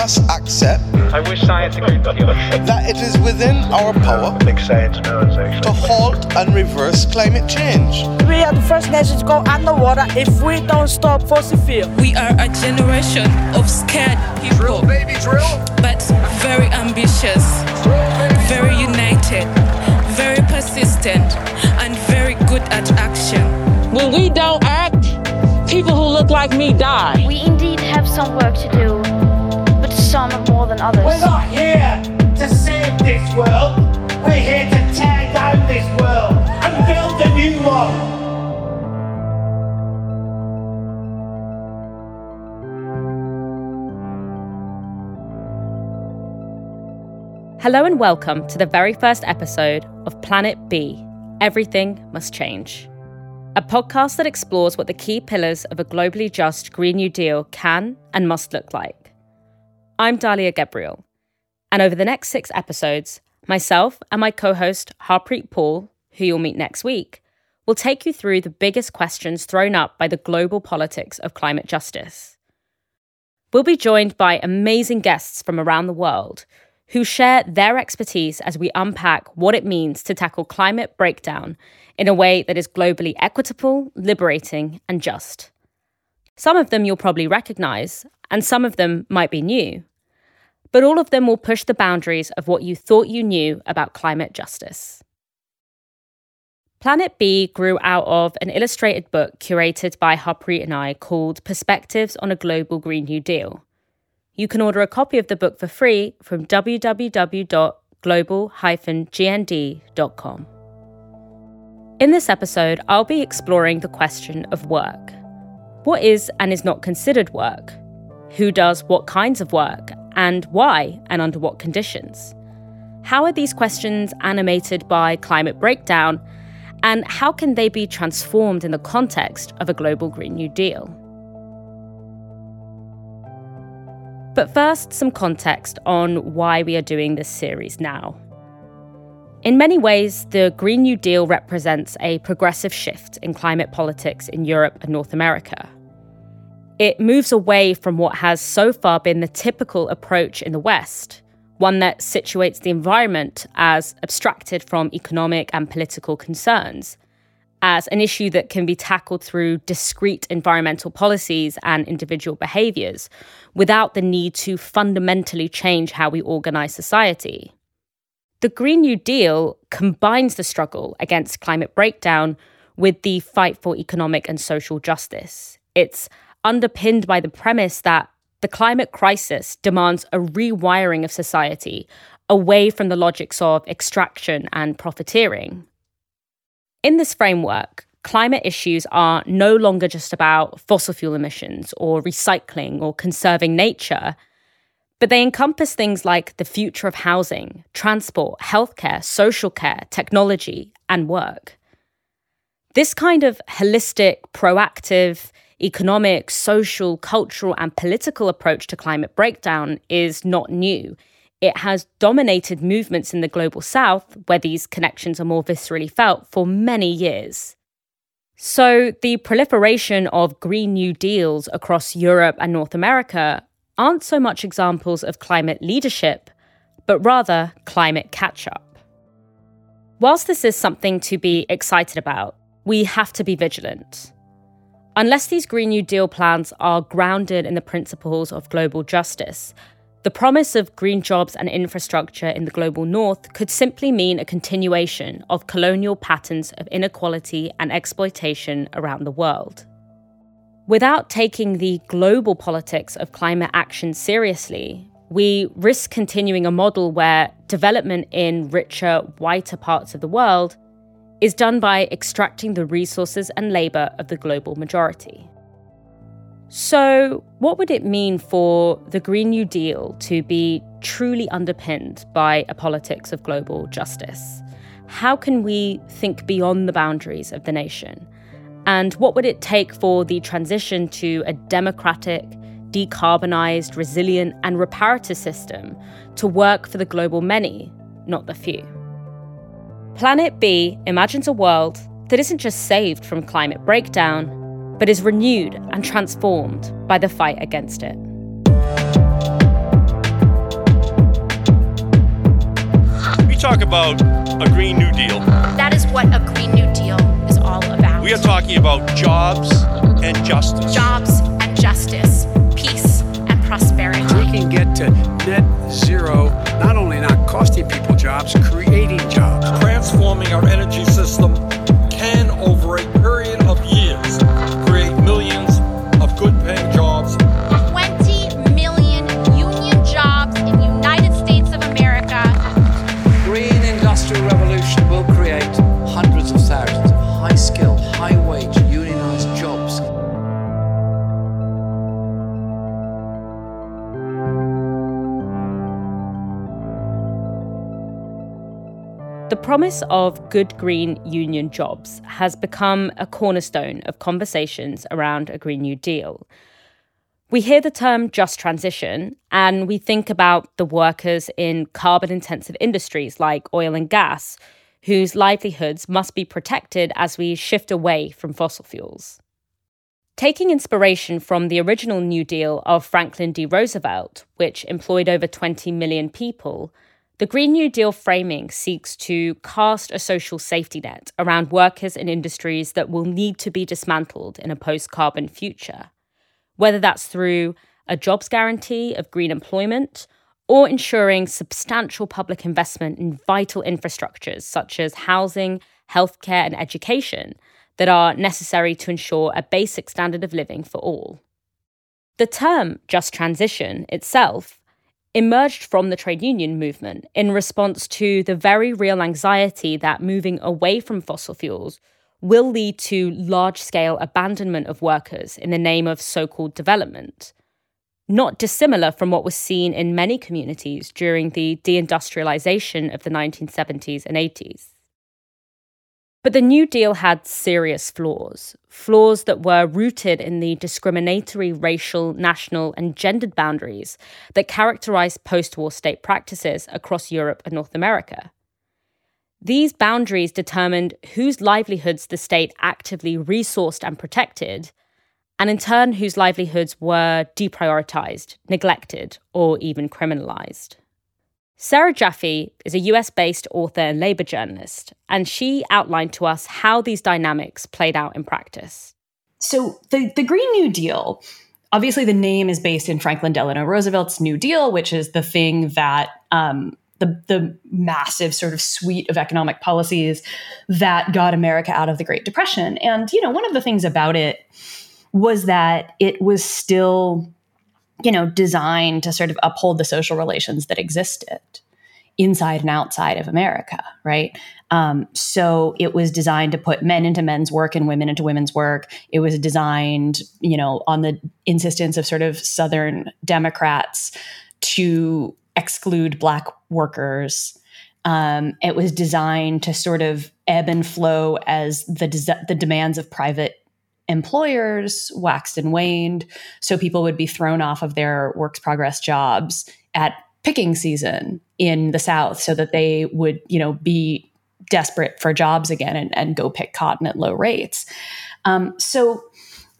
humanity must accept I wish science agreed with you. that it is within our power Big science knows, actually. to halt and reverse climate change. We are the first nation to go underwater if we don't stop fossil fuel. We are a generation of scared people, baby, drill. but very ambitious, very united, very persistent, and very good at action. When we don't act, people who look like me die. We indeed have some work to do, but some more than others. We're not here to save this world. We're here to tear down this world and build a new one. Hello and welcome to the very first episode of Planet B Everything Must Change, a podcast that explores what the key pillars of a globally just Green New Deal can and must look like. I'm Dalia Gebrial, and over the next six episodes, myself and my co host Harpreet Paul, who you'll meet next week, will take you through the biggest questions thrown up by the global politics of climate justice. We'll be joined by amazing guests from around the world who share their expertise as we unpack what it means to tackle climate breakdown in a way that is globally equitable, liberating, and just. Some of them you'll probably recognize, and some of them might be new. But all of them will push the boundaries of what you thought you knew about climate justice. Planet B grew out of an illustrated book curated by Harpreet and I called Perspectives on a Global Green New Deal. You can order a copy of the book for free from www.global-gnd.com. In this episode, I'll be exploring the question of work. What is and is not considered work? Who does what kinds of work? And why and under what conditions? How are these questions animated by climate breakdown? And how can they be transformed in the context of a global Green New Deal? But first, some context on why we are doing this series now. In many ways, the Green New Deal represents a progressive shift in climate politics in Europe and North America. It moves away from what has so far been the typical approach in the West, one that situates the environment as abstracted from economic and political concerns, as an issue that can be tackled through discrete environmental policies and individual behaviours without the need to fundamentally change how we organise society. The Green New Deal combines the struggle against climate breakdown with the fight for economic and social justice. It's underpinned by the premise that the climate crisis demands a rewiring of society away from the logics of extraction and profiteering. In this framework, climate issues are no longer just about fossil fuel emissions or recycling or conserving nature, but they encompass things like the future of housing, transport, healthcare, social care, technology, and work. This kind of holistic, proactive, economic, social, cultural, and political approach to climate breakdown is not new. It has dominated movements in the global south, where these connections are more viscerally felt, for many years. So, the proliferation of Green New Deals across Europe and North America aren't so much examples of climate leadership, but rather climate catch up. Whilst this is something to be excited about, we have to be vigilant. Unless these Green New Deal plans are grounded in the principles of global justice, the promise of green jobs and infrastructure in the global north could simply mean a continuation of colonial patterns of inequality and exploitation around the world. Without taking the global politics of climate action seriously, we risk continuing a model where development in richer, whiter parts of the world is done by extracting the resources and labour of the global majority. So, what would it mean for the Green New Deal to be truly underpinned by a politics of global justice? How can we think beyond the boundaries of the nation? And what would it take for the transition to a democratic, decarbonised, resilient, and reparative system to work for the global many, not the few? Planet B imagines a world that isn't just saved from climate breakdown, but is renewed and transformed by the fight against it. We talk about a Green New Deal. That is what a Green New Deal is all about. We are talking about jobs and justice. Jobs and justice, peace and prosperity. We can get to net zero, not costing people jobs, creating jobs. transforming our energy system can, over a The promise of good green union jobs has become a cornerstone of conversations around a Green New Deal. We hear the term just transition and we think about the workers in carbon intensive industries like oil and gas, whose livelihoods must be protected as we shift away from fossil fuels. Taking inspiration from the original New Deal of Franklin D. Roosevelt, which employed over 20 million people, the Green New Deal framing seeks to cast a social safety net around workers in industries that will need to be dismantled in a post carbon future, whether that's through a jobs guarantee of green employment or ensuring substantial public investment in vital infrastructures such as housing, healthcare, and education that are necessary to ensure a basic standard of living for all. The term just transition itself emerged from the trade union movement in response to the very real anxiety that moving away from fossil fuels will lead to large scale abandonment of workers in the name of so called development. Not dissimilar from what was seen in many communities during the deindustrialization of the 1970s and 80s. But the New Deal had serious flaws, flaws that were rooted in the discriminatory racial, national, and gendered boundaries that characterized post war state practices across Europe and North America. These boundaries determined whose livelihoods the state actively resourced and protected, and in turn, whose livelihoods were deprioritized, neglected, or even criminalized. Sarah Jaffe is a US based author and labor journalist, and she outlined to us how these dynamics played out in practice. So, the, the Green New Deal, obviously, the name is based in Franklin Delano Roosevelt's New Deal, which is the thing that um, the, the massive sort of suite of economic policies that got America out of the Great Depression. And, you know, one of the things about it was that it was still you know, designed to sort of uphold the social relations that existed inside and outside of America, right? Um, so it was designed to put men into men's work and women into women's work. It was designed, you know, on the insistence of sort of Southern Democrats to exclude Black workers. Um, it was designed to sort of ebb and flow as the des- the demands of private employers waxed and waned. So people would be thrown off of their works progress jobs at picking season in the South so that they would, you know, be desperate for jobs again and, and go pick cotton at low rates. Um, so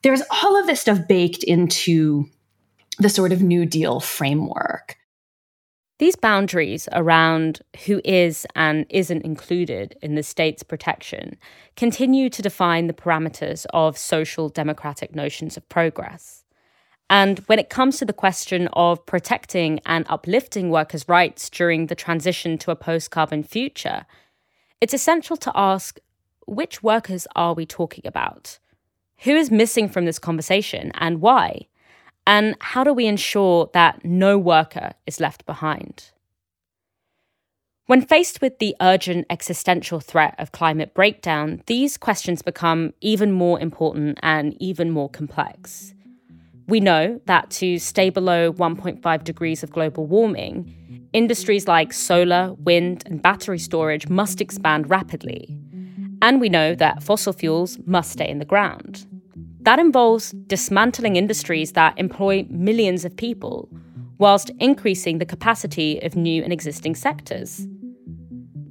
there's all of this stuff baked into the sort of New Deal framework. These boundaries around who is and isn't included in the state's protection continue to define the parameters of social democratic notions of progress. And when it comes to the question of protecting and uplifting workers' rights during the transition to a post carbon future, it's essential to ask which workers are we talking about? Who is missing from this conversation and why? And how do we ensure that no worker is left behind? When faced with the urgent existential threat of climate breakdown, these questions become even more important and even more complex. We know that to stay below 1.5 degrees of global warming, industries like solar, wind, and battery storage must expand rapidly. And we know that fossil fuels must stay in the ground. That involves dismantling industries that employ millions of people, whilst increasing the capacity of new and existing sectors.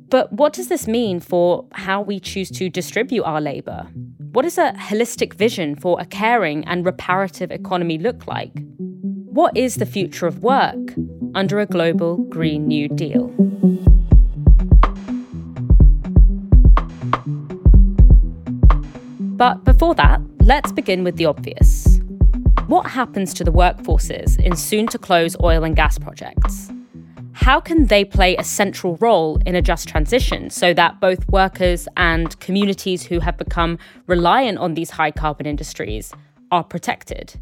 But what does this mean for how we choose to distribute our labour? What does a holistic vision for a caring and reparative economy look like? What is the future of work under a global Green New Deal? But before that, let's begin with the obvious. What happens to the workforces in soon to close oil and gas projects? How can they play a central role in a just transition so that both workers and communities who have become reliant on these high carbon industries are protected?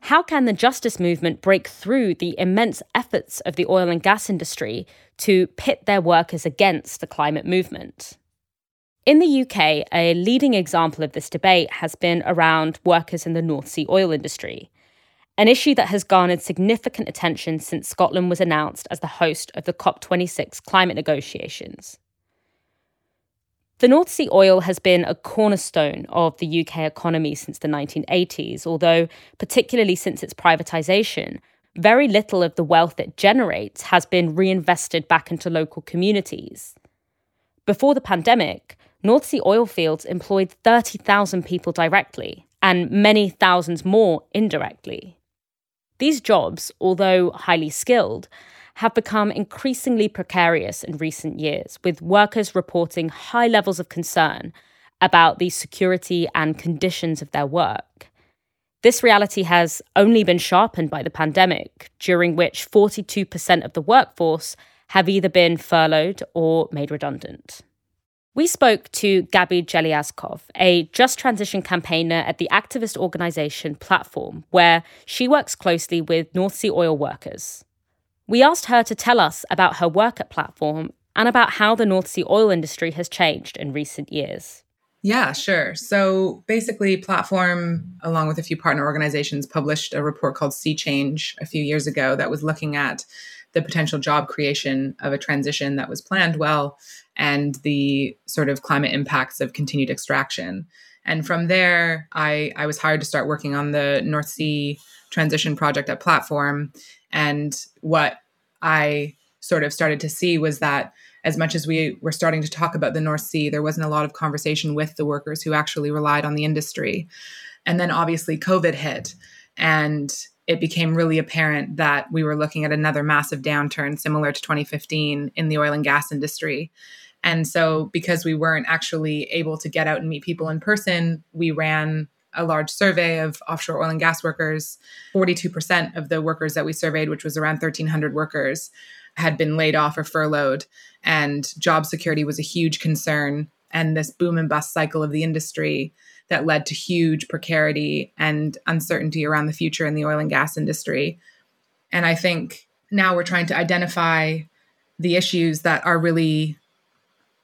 How can the justice movement break through the immense efforts of the oil and gas industry to pit their workers against the climate movement? In the UK, a leading example of this debate has been around workers in the North Sea oil industry, an issue that has garnered significant attention since Scotland was announced as the host of the COP26 climate negotiations. The North Sea oil has been a cornerstone of the UK economy since the 1980s, although, particularly since its privatisation, very little of the wealth it generates has been reinvested back into local communities. Before the pandemic, North Sea oil fields employed 30,000 people directly and many thousands more indirectly. These jobs, although highly skilled, have become increasingly precarious in recent years, with workers reporting high levels of concern about the security and conditions of their work. This reality has only been sharpened by the pandemic, during which 42% of the workforce have either been furloughed or made redundant. We spoke to Gabi Jeliazkov, a just transition campaigner at the activist organization Platform, where she works closely with North Sea oil workers. We asked her to tell us about her work at Platform and about how the North Sea oil industry has changed in recent years. Yeah, sure. So basically, Platform, along with a few partner organizations, published a report called Sea Change a few years ago that was looking at the potential job creation of a transition that was planned well and the sort of climate impacts of continued extraction. And from there, I, I was hired to start working on the North Sea transition project at Platform. And what I sort of started to see was that as much as we were starting to talk about the North Sea, there wasn't a lot of conversation with the workers who actually relied on the industry. And then obviously COVID hit. And it became really apparent that we were looking at another massive downturn similar to 2015 in the oil and gas industry. And so, because we weren't actually able to get out and meet people in person, we ran a large survey of offshore oil and gas workers. 42% of the workers that we surveyed, which was around 1,300 workers, had been laid off or furloughed. And job security was a huge concern. And this boom and bust cycle of the industry that led to huge precarity and uncertainty around the future in the oil and gas industry. And I think now we're trying to identify the issues that are really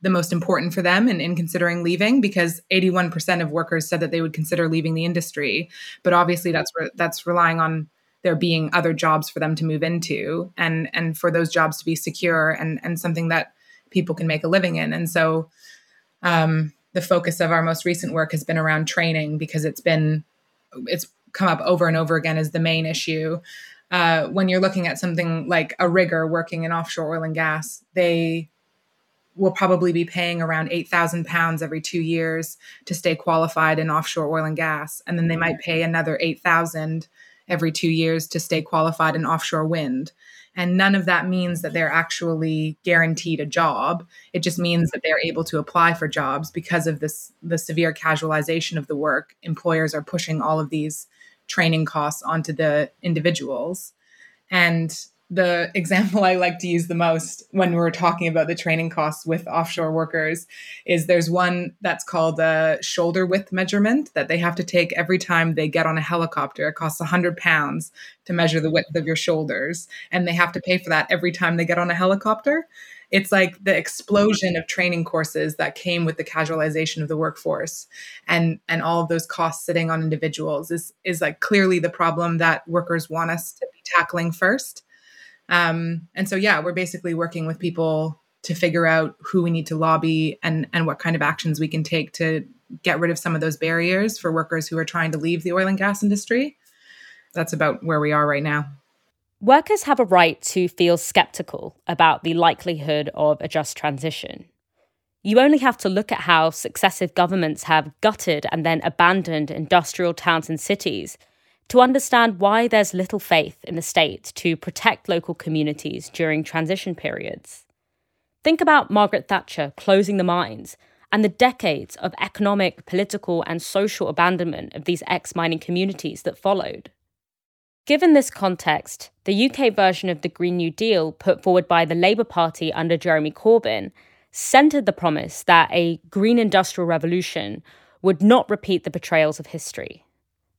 the most important for them in, in considering leaving because 81% of workers said that they would consider leaving the industry but obviously that's re- that's relying on there being other jobs for them to move into and and for those jobs to be secure and and something that people can make a living in and so um, the focus of our most recent work has been around training because it's been it's come up over and over again as the main issue uh, when you're looking at something like a rigger working in offshore oil and gas they will probably be paying around 8,000 pounds every two years to stay qualified in offshore oil and gas. And then they might pay another 8,000 every two years to stay qualified in offshore wind. And none of that means that they're actually guaranteed a job. It just means that they're able to apply for jobs because of this the severe casualization of the work. Employers are pushing all of these training costs onto the individuals. And the example I like to use the most when we're talking about the training costs with offshore workers is there's one that's called a shoulder width measurement that they have to take every time they get on a helicopter. It costs 100 pounds to measure the width of your shoulders, and they have to pay for that every time they get on a helicopter. It's like the explosion of training courses that came with the casualization of the workforce and and all of those costs sitting on individuals is is like clearly the problem that workers want us to be tackling first um, and so, yeah, we're basically working with people to figure out who we need to lobby and, and what kind of actions we can take to get rid of some of those barriers for workers who are trying to leave the oil and gas industry. That's about where we are right now. Workers have a right to feel skeptical about the likelihood of a just transition. You only have to look at how successive governments have gutted and then abandoned industrial towns and cities to understand why there's little faith in the state to protect local communities during transition periods. Think about Margaret Thatcher closing the mines and the decades of economic, political, and social abandonment of these ex mining communities that followed. Given this context, the UK version of the Green New Deal put forward by the Labour Party under Jeremy Corbyn centred the promise that a green industrial revolution would not repeat the betrayals of history.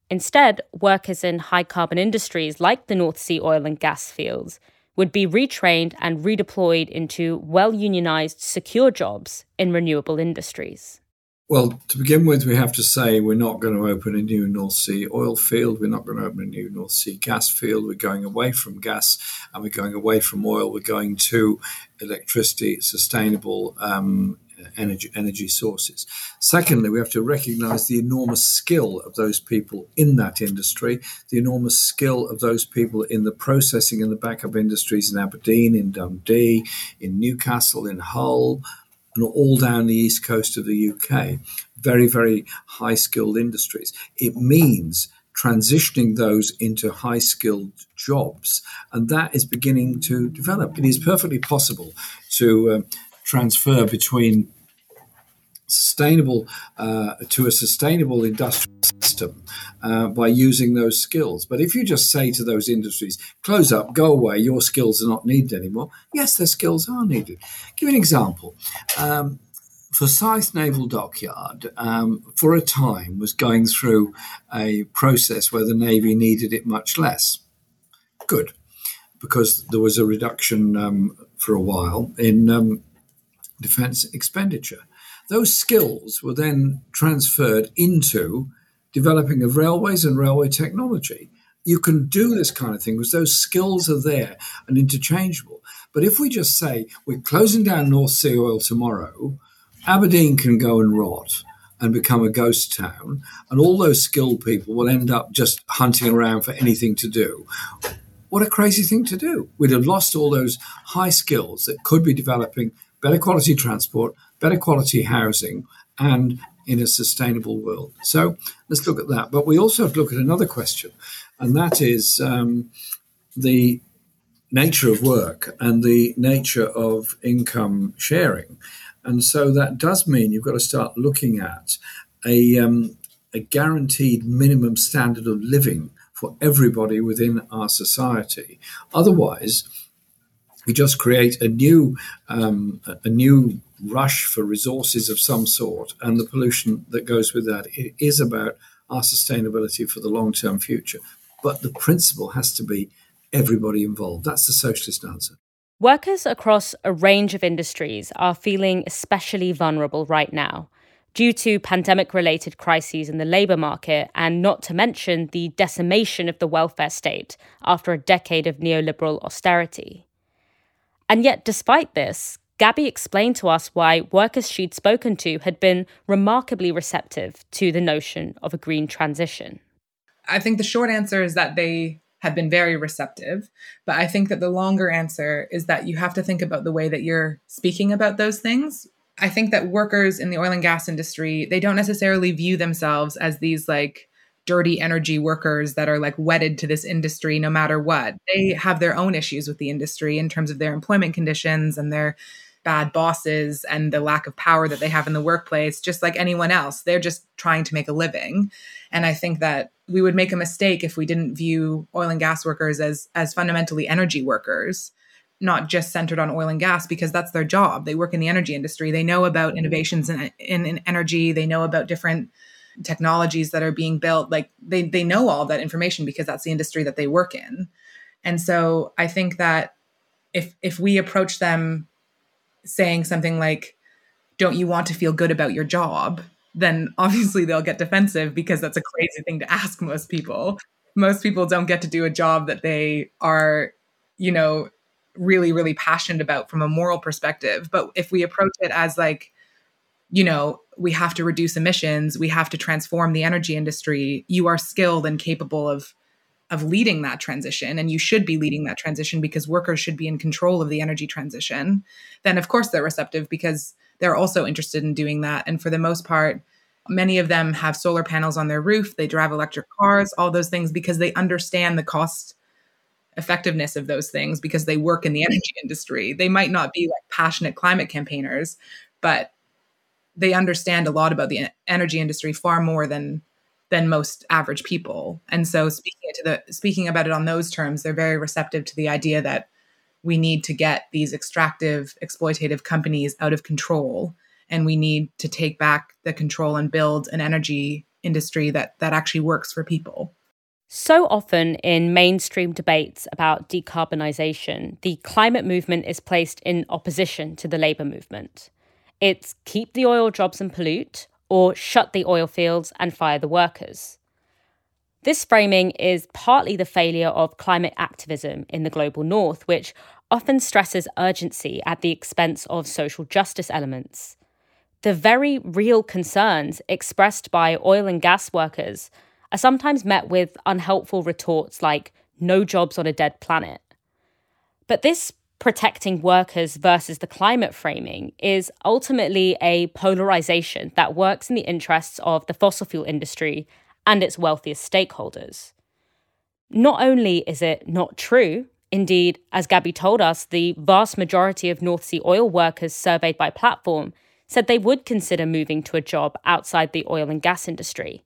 Instead, workers in high carbon industries like the North Sea oil and gas fields would be retrained and redeployed into well unionized, secure jobs in renewable industries. Well, to begin with, we have to say we're not going to open a new North Sea oil field. We're not going to open a new North Sea gas field. We're going away from gas and we're going away from oil. We're going to electricity, sustainable um, energy, energy sources. Secondly, we have to recognize the enormous skill of those people in that industry, the enormous skill of those people in the processing and the backup industries in Aberdeen, in Dundee, in Newcastle, in Hull, and all down the east coast of the UK. Very, very high skilled industries. It means transitioning those into high skilled jobs. And that is beginning to develop. It is perfectly possible to uh, transfer between sustainable uh, to a sustainable industrial system uh, by using those skills. But if you just say to those industries, close up, go away, your skills are not needed anymore, yes, their skills are needed. Give you an example. Um, Rosyth Naval Dockyard, um, for a time, was going through a process where the Navy needed it much less. Good, because there was a reduction um, for a while in defence expenditure. Those skills were then transferred into developing of railways and railway technology. You can do this kind of thing because those skills are there and interchangeable. But if we just say we're closing down North Sea oil tomorrow, Aberdeen can go and rot and become a ghost town, and all those skilled people will end up just hunting around for anything to do. What a crazy thing to do. We'd have lost all those high skills that could be developing better quality transport, better quality housing, and in a sustainable world. So let's look at that. But we also have to look at another question, and that is um, the nature of work and the nature of income sharing. And so that does mean you've got to start looking at a, um, a guaranteed minimum standard of living for everybody within our society. Otherwise, we just create a new um, a new rush for resources of some sort and the pollution that goes with that. It is about our sustainability for the long term future. But the principle has to be everybody involved. That's the socialist answer. Workers across a range of industries are feeling especially vulnerable right now due to pandemic related crises in the labour market, and not to mention the decimation of the welfare state after a decade of neoliberal austerity. And yet, despite this, Gabby explained to us why workers she'd spoken to had been remarkably receptive to the notion of a green transition. I think the short answer is that they have been very receptive. But I think that the longer answer is that you have to think about the way that you're speaking about those things. I think that workers in the oil and gas industry, they don't necessarily view themselves as these like dirty energy workers that are like wedded to this industry no matter what. They mm-hmm. have their own issues with the industry in terms of their employment conditions and their bad bosses and the lack of power that they have in the workplace, just like anyone else. They're just trying to make a living. And I think that we would make a mistake if we didn't view oil and gas workers as as fundamentally energy workers not just centered on oil and gas because that's their job they work in the energy industry they know about mm-hmm. innovations in, in, in energy they know about different technologies that are being built like they they know all that information because that's the industry that they work in. And so i think that if if we approach them saying something like don't you want to feel good about your job? then obviously they'll get defensive because that's a crazy thing to ask most people. Most people don't get to do a job that they are you know really really passionate about from a moral perspective. But if we approach it as like you know, we have to reduce emissions, we have to transform the energy industry. You are skilled and capable of of leading that transition and you should be leading that transition because workers should be in control of the energy transition. Then of course they're receptive because they're also interested in doing that and for the most part many of them have solar panels on their roof, they drive electric cars, all those things because they understand the cost effectiveness of those things because they work in the energy industry. They might not be like passionate climate campaigners, but they understand a lot about the energy industry far more than than most average people. And so speaking to the speaking about it on those terms, they're very receptive to the idea that we need to get these extractive, exploitative companies out of control, and we need to take back the control and build an energy industry that that actually works for people. So often in mainstream debates about decarbonisation, the climate movement is placed in opposition to the labour movement. It's keep the oil jobs and pollute, or shut the oil fields and fire the workers. This framing is partly the failure of climate activism in the global north, which often stresses urgency at the expense of social justice elements. The very real concerns expressed by oil and gas workers are sometimes met with unhelpful retorts like, no jobs on a dead planet. But this protecting workers versus the climate framing is ultimately a polarization that works in the interests of the fossil fuel industry and its wealthiest stakeholders. Not only is it not true, indeed, as Gabby told us, the vast majority of North Sea oil workers surveyed by Platform said they would consider moving to a job outside the oil and gas industry.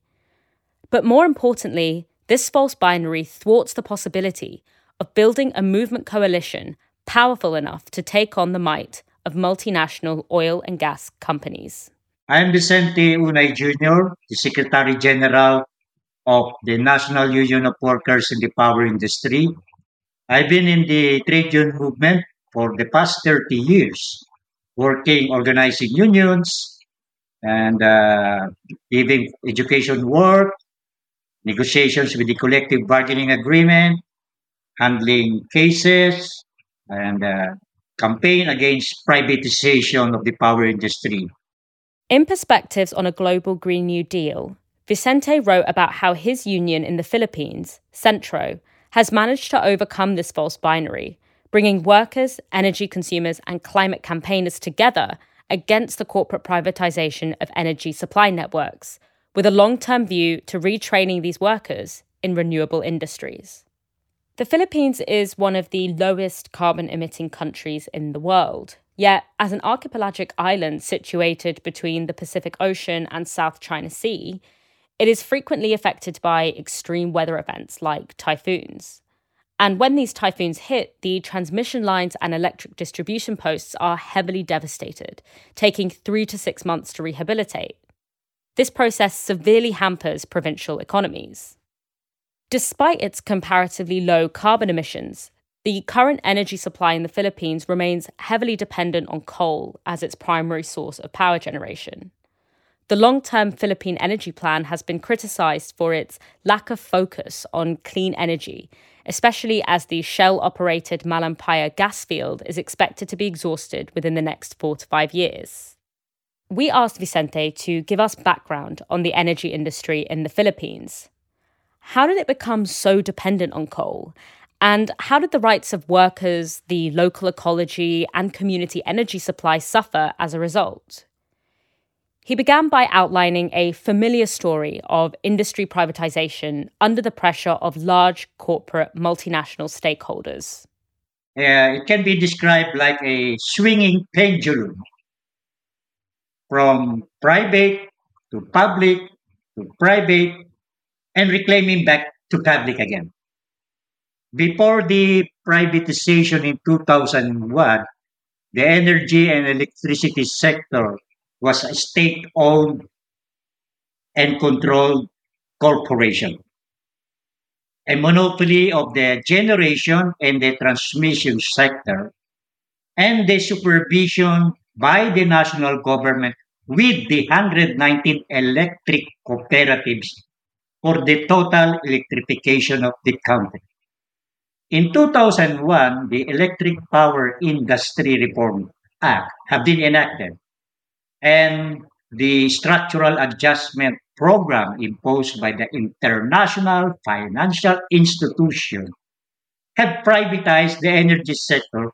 But more importantly, this false binary thwarts the possibility of building a movement coalition powerful enough to take on the might of multinational oil and gas companies. I am Vicente Unay Jr., the Secretary General of the National Union of Workers in the Power Industry. I've been in the trade union movement for the past 30 years, working, organizing unions, and uh, giving education work, negotiations with the collective bargaining agreement, handling cases, and uh, campaign against privatization of the power industry. In Perspectives on a Global Green New Deal, Vicente wrote about how his union in the Philippines, SENTRO, has managed to overcome this false binary, bringing workers, energy consumers, and climate campaigners together against the corporate privatization of energy supply networks, with a long term view to retraining these workers in renewable industries. The Philippines is one of the lowest carbon emitting countries in the world. Yet, as an archipelagic island situated between the Pacific Ocean and South China Sea, it is frequently affected by extreme weather events like typhoons. And when these typhoons hit, the transmission lines and electric distribution posts are heavily devastated, taking three to six months to rehabilitate. This process severely hampers provincial economies. Despite its comparatively low carbon emissions, the current energy supply in the Philippines remains heavily dependent on coal as its primary source of power generation. The long term Philippine energy plan has been criticized for its lack of focus on clean energy, especially as the Shell operated Malampaya gas field is expected to be exhausted within the next four to five years. We asked Vicente to give us background on the energy industry in the Philippines. How did it become so dependent on coal? And how did the rights of workers, the local ecology, and community energy supply suffer as a result? He began by outlining a familiar story of industry privatization under the pressure of large corporate multinational stakeholders. Uh, it can be described like a swinging pendulum from private to public to private and reclaiming back to public again. Before the privatization in 2001, the energy and electricity sector was a state owned and controlled corporation. A monopoly of the generation and the transmission sector, and the supervision by the national government with the 119 electric cooperatives for the total electrification of the country. In 2001, the Electric Power Industry Reform Act have been enacted and the structural adjustment program imposed by the international financial institution have privatized the energy sector.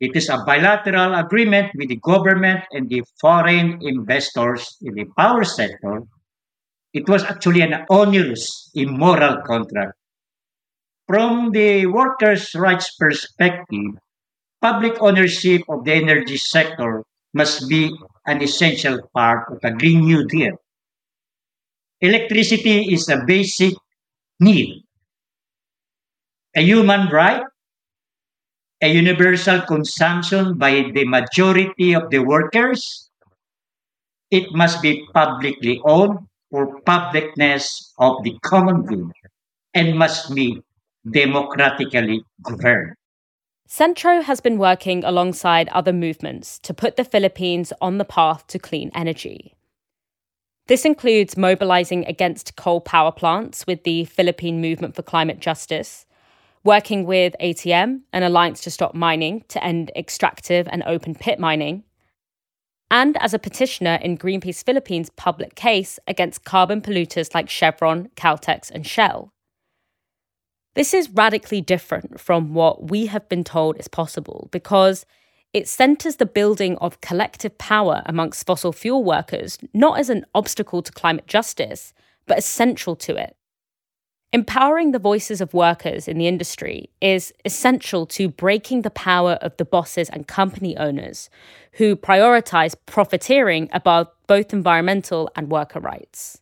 It is a bilateral agreement with the government and the foreign investors in the power sector it was actually an onerous, immoral contract. From the workers' rights perspective, public ownership of the energy sector must be an essential part of the Green New Deal. Electricity is a basic need, a human right, a universal consumption by the majority of the workers. It must be publicly owned for publicness of the common good and must be democratically governed. SENTRO has been working alongside other movements to put the Philippines on the path to clean energy. This includes mobilizing against coal power plants with the Philippine Movement for Climate Justice, working with ATM, an alliance to stop mining to end extractive and open pit mining, and as a petitioner in Greenpeace Philippines' public case against carbon polluters like Chevron, Caltex, and Shell. This is radically different from what we have been told is possible because it centres the building of collective power amongst fossil fuel workers not as an obstacle to climate justice, but as central to it. Empowering the voices of workers in the industry is essential to breaking the power of the bosses and company owners who prioritise profiteering above both environmental and worker rights.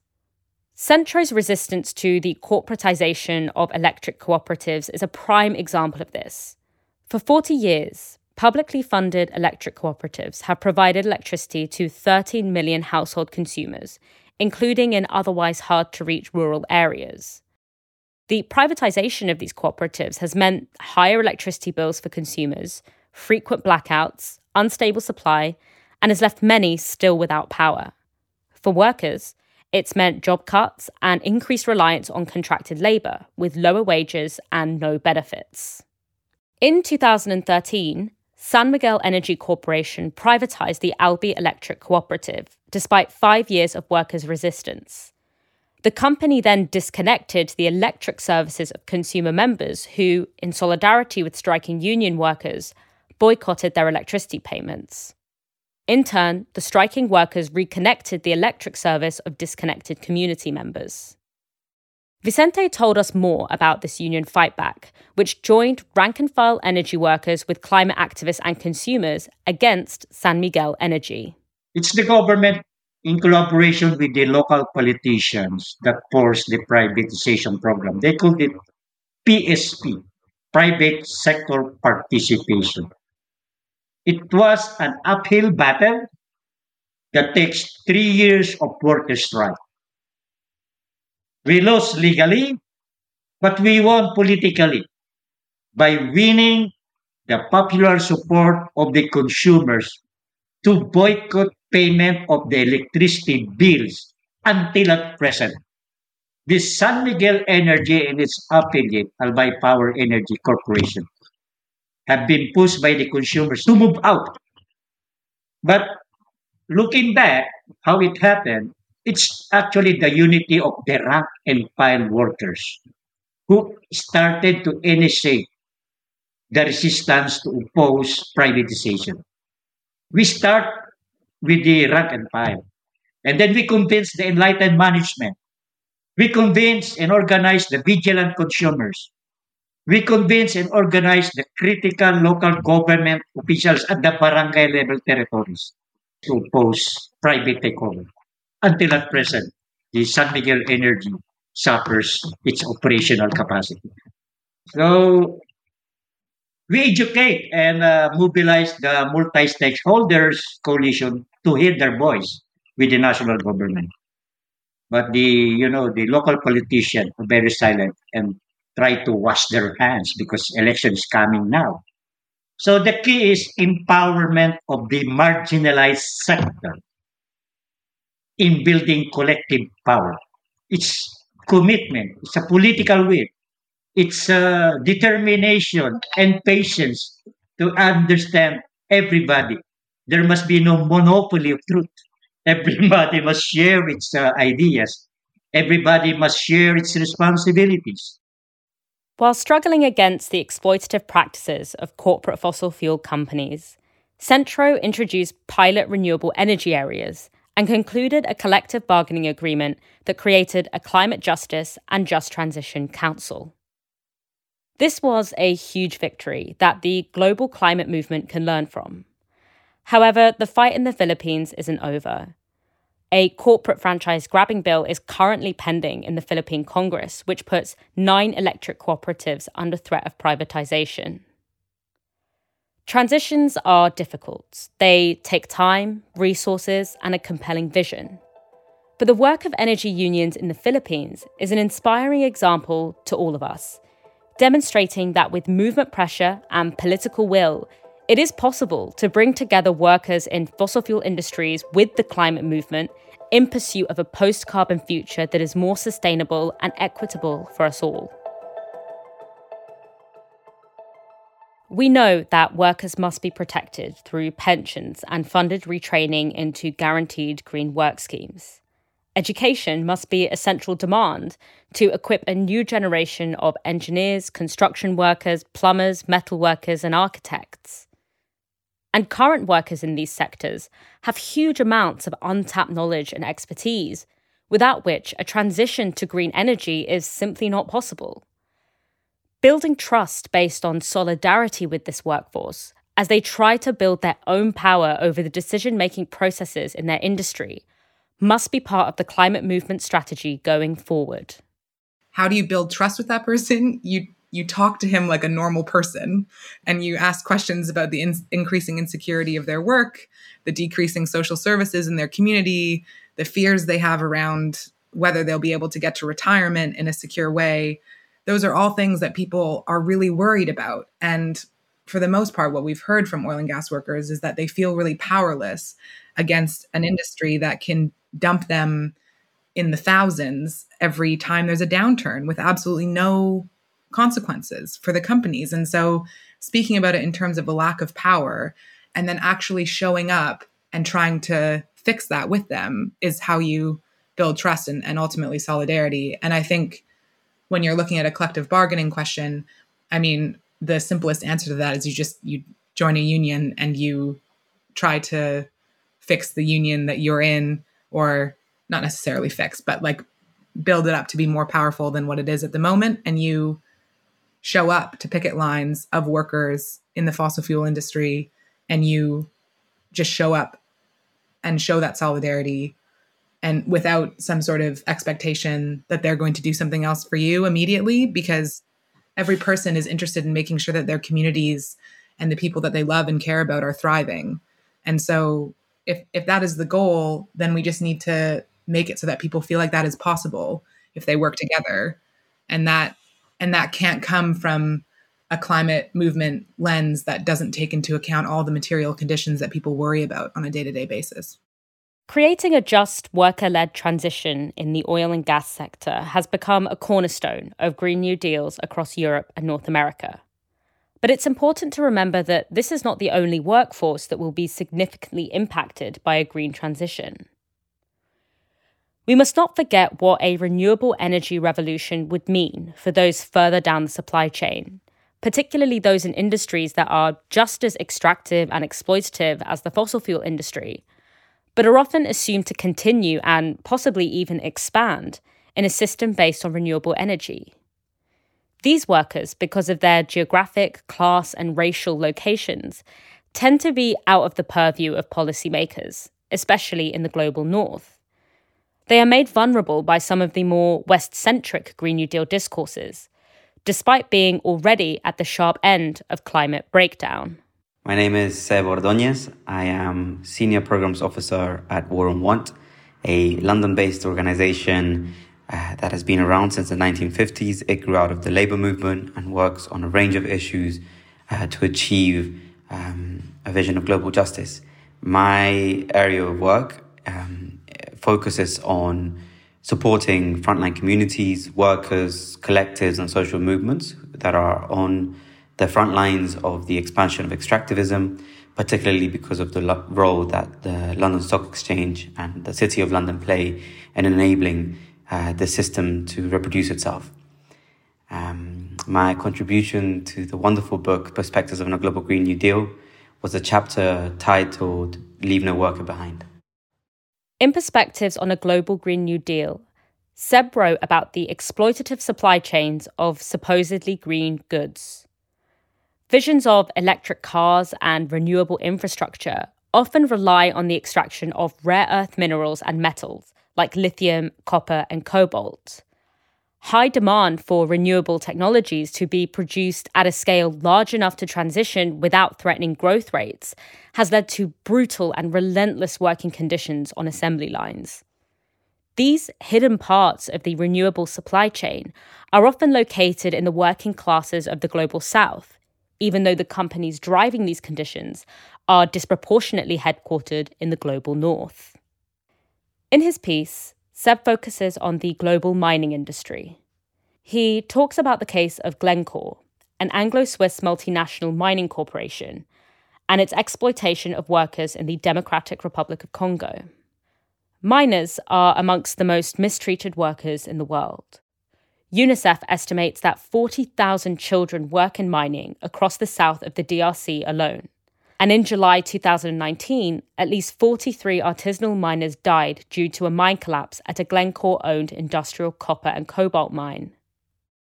SENTRO's resistance to the corporatization of electric cooperatives is a prime example of this. For 40 years, publicly funded electric cooperatives have provided electricity to 13 million household consumers, including in otherwise hard to reach rural areas. The privatization of these cooperatives has meant higher electricity bills for consumers, frequent blackouts, unstable supply, and has left many still without power. For workers, it's meant job cuts and increased reliance on contracted labour with lower wages and no benefits. In 2013, San Miguel Energy Corporation privatised the Albay Electric Cooperative, despite five years of workers' resistance. The company then disconnected the electric services of consumer members who, in solidarity with striking union workers, boycotted their electricity payments. In turn, the striking workers reconnected the electric service of disconnected community members. Vicente told us more about this union fightback, which joined rank and file energy workers with climate activists and consumers against San Miguel Energy. It's the government, in collaboration with the local politicians, that forced the privatization program. They called it PSP, Private Sector Participation. It was an uphill battle that takes three years of workers' strike. We lost legally, but we won politically by winning the popular support of the consumers to boycott payment of the electricity bills until at present. The San Miguel Energy and its affiliate, Albay Power Energy Corporation, have been pushed by the consumers to move out. But looking back, how it happened, it's actually the unity of the rank and file workers who started to initiate the resistance to oppose privatization. We start with the rank and file, and then we convince the enlightened management. We convince and organize the vigilant consumers. We convince and organize the critical local government officials at the barangay level territories to oppose private takeover. Until at present, the San Miguel Energy suffers its operational capacity. So we educate and uh, mobilize the multi-stakeholders coalition to hear their voice with the national government. But the you know the local politicians are very silent and try to wash their hands because election is coming now. So the key is empowerment of the marginalized sector in building collective power. It's commitment, it's a political will, it's a determination and patience to understand everybody. There must be no monopoly of truth. Everybody must share its uh, ideas. Everybody must share its responsibilities. While struggling against the exploitative practices of corporate fossil fuel companies, SENTRO introduced pilot renewable energy areas and concluded a collective bargaining agreement that created a Climate Justice and Just Transition Council. This was a huge victory that the global climate movement can learn from. However, the fight in the Philippines isn't over. A corporate franchise grabbing bill is currently pending in the Philippine Congress, which puts nine electric cooperatives under threat of privatization. Transitions are difficult. They take time, resources, and a compelling vision. But the work of energy unions in the Philippines is an inspiring example to all of us, demonstrating that with movement pressure and political will, it is possible to bring together workers in fossil fuel industries with the climate movement in pursuit of a post carbon future that is more sustainable and equitable for us all. We know that workers must be protected through pensions and funded retraining into guaranteed green work schemes. Education must be a central demand to equip a new generation of engineers, construction workers, plumbers, metal workers, and architects. And current workers in these sectors have huge amounts of untapped knowledge and expertise, without which a transition to green energy is simply not possible. Building trust based on solidarity with this workforce as they try to build their own power over the decision making processes in their industry must be part of the climate movement strategy going forward. How do you build trust with that person? You you talk to him like a normal person and you ask questions about the in- increasing insecurity of their work, the decreasing social services in their community, the fears they have around whether they'll be able to get to retirement in a secure way. Those are all things that people are really worried about. And for the most part, what we've heard from oil and gas workers is that they feel really powerless against an industry that can dump them in the thousands every time there's a downturn with absolutely no consequences for the companies. And so, speaking about it in terms of a lack of power and then actually showing up and trying to fix that with them is how you build trust and, and ultimately solidarity. And I think when you're looking at a collective bargaining question, I mean, the simplest answer to that is you just you join a union and you try to fix the union that you're in or not necessarily fix but like build it up to be more powerful than what it is at the moment and you show up to picket lines of workers in the fossil fuel industry and you just show up and show that solidarity and without some sort of expectation that they're going to do something else for you immediately because every person is interested in making sure that their communities and the people that they love and care about are thriving. And so if if that is the goal then we just need to make it so that people feel like that is possible if they work together and that and that can't come from a climate movement lens that doesn't take into account all the material conditions that people worry about on a day-to-day basis. Creating a just worker led transition in the oil and gas sector has become a cornerstone of Green New Deals across Europe and North America. But it's important to remember that this is not the only workforce that will be significantly impacted by a green transition. We must not forget what a renewable energy revolution would mean for those further down the supply chain, particularly those in industries that are just as extractive and exploitative as the fossil fuel industry, but are often assumed to continue and possibly even expand in a system based on renewable energy. These workers, because of their geographic, class, and racial locations, tend to be out of the purview of policymakers, especially in the global north. They are made vulnerable by some of the more West centric Green New Deal discourses, despite being already at the sharp end of climate breakdown. My name is Seb Ordoñez. I am Senior Programs Officer at War on Want, a London based organization uh, that has been around since the 1950s. It grew out of the labor movement and works on a range of issues uh, to achieve um, a vision of global justice. My area of work um, focuses on supporting frontline communities, workers, collectives, and social movements that are on the front lines of the expansion of extractivism, particularly because of the lo- role that the London Stock Exchange and the City of London play in enabling uh, the system to reproduce itself. Um, my contribution to the wonderful book Perspectives of a Global Green New Deal was a chapter titled Leave No Worker Behind. In Perspectives on a Global Green New Deal, Seb wrote about the exploitative supply chains of supposedly green goods. Visions of electric cars and renewable infrastructure often rely on the extraction of rare earth minerals and metals like lithium, copper, and cobalt. High demand for renewable technologies to be produced at a scale large enough to transition without threatening growth rates has led to brutal and relentless working conditions on assembly lines. These hidden parts of the renewable supply chain are often located in the working classes of the global south, even though the companies driving these conditions are disproportionately headquartered in the global north. In his piece, Seb focuses on the global mining industry. He talks about the case of Glencore, an Anglo Swiss multinational mining corporation, and its exploitation of workers in the Democratic Republic of Congo. Miners are amongst the most mistreated workers in the world. UNICEF estimates that 40,000 children work in mining across the south of the DRC alone. And in July 2019, at least 43 artisanal miners died due to a mine collapse at a Glencore owned industrial copper and cobalt mine.